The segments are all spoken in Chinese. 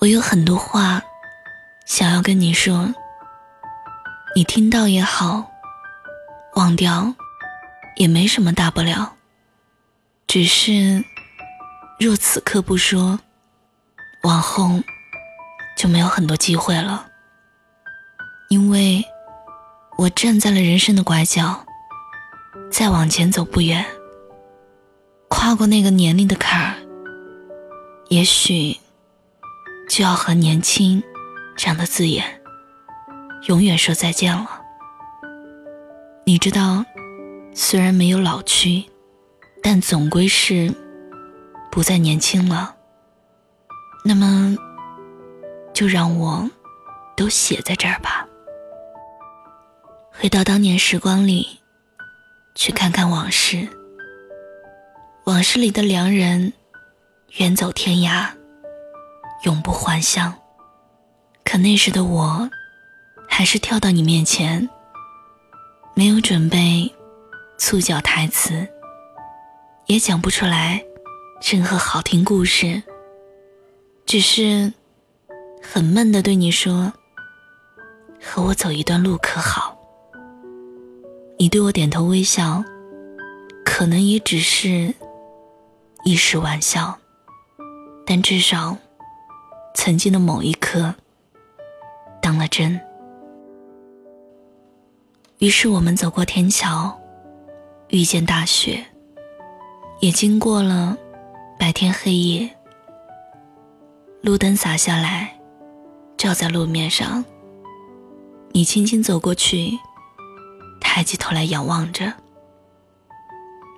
我有很多话想要跟你说，你听到也好，忘掉也没什么大不了。只是，若此刻不说，往后就没有很多机会了。因为我站在了人生的拐角，再往前走不远，跨过那个年龄的坎儿，也许。就要和年轻这样的字眼永远说再见了。你知道，虽然没有老去，但总归是不再年轻了。那么，就让我都写在这儿吧。回到当年时光里，去看看往事。往事里的良人，远走天涯。永不还乡。可那时的我，还是跳到你面前，没有准备促脚台词，也讲不出来任何好听故事，只是很闷的对你说：“和我走一段路可好？”你对我点头微笑，可能也只是一时玩笑，但至少。曾经的某一刻，当了真。于是我们走过天桥，遇见大雪，也经过了白天黑夜。路灯洒下来，照在路面上。你轻轻走过去，抬起头来仰望着，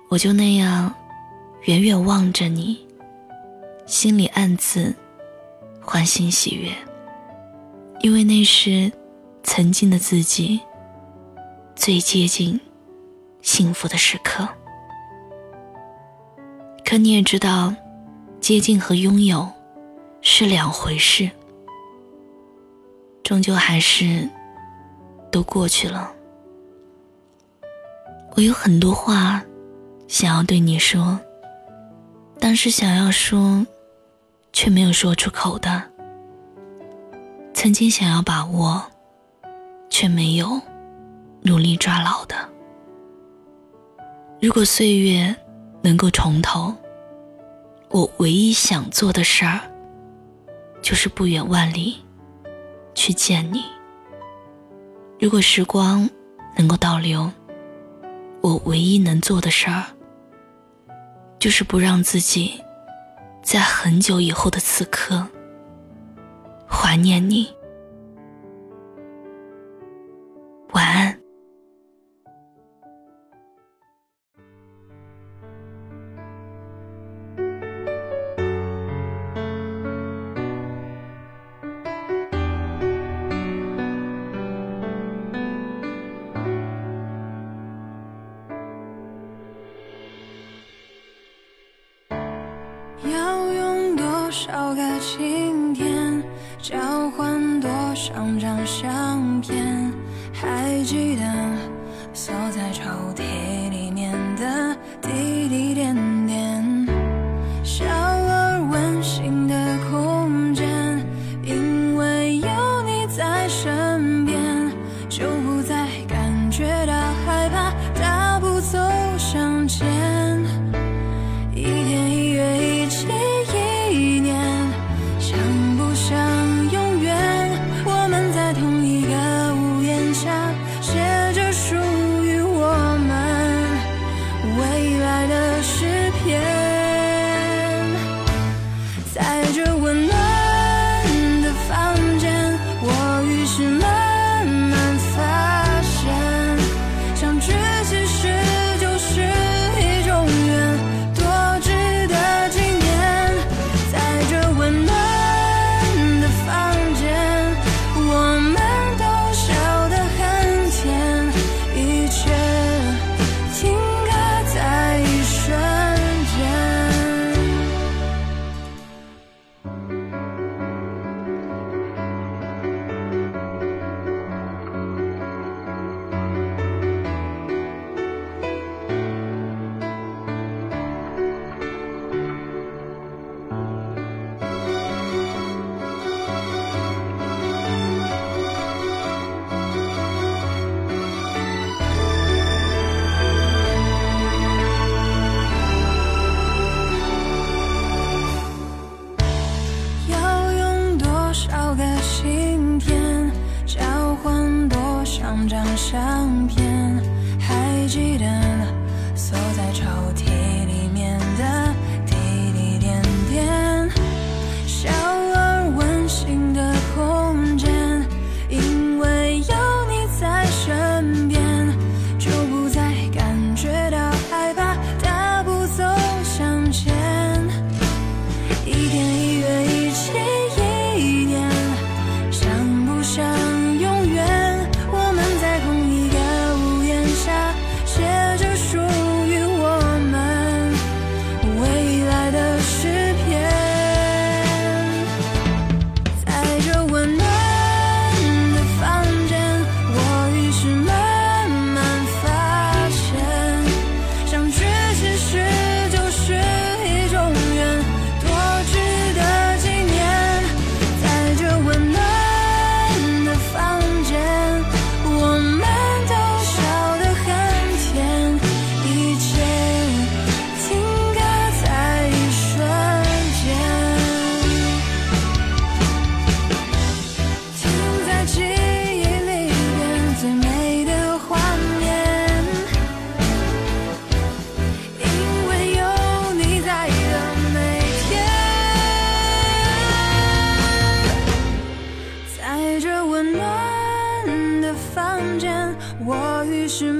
我就那样远远望着你，心里暗自。欢欣喜悦，因为那是曾经的自己最接近幸福的时刻。可你也知道，接近和拥有是两回事，终究还是都过去了。我有很多话想要对你说，但是想要说。却没有说出口的，曾经想要把握，却没有努力抓牢的。如果岁月能够重头，我唯一想做的事儿，就是不远万里去见你。如果时光能够倒流，我唯一能做的事儿，就是不让自己。在很久以后的此刻，怀念你。的晴天，交换多少张相片？还记得锁在抽屉里面的滴滴点点，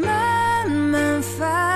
慢慢发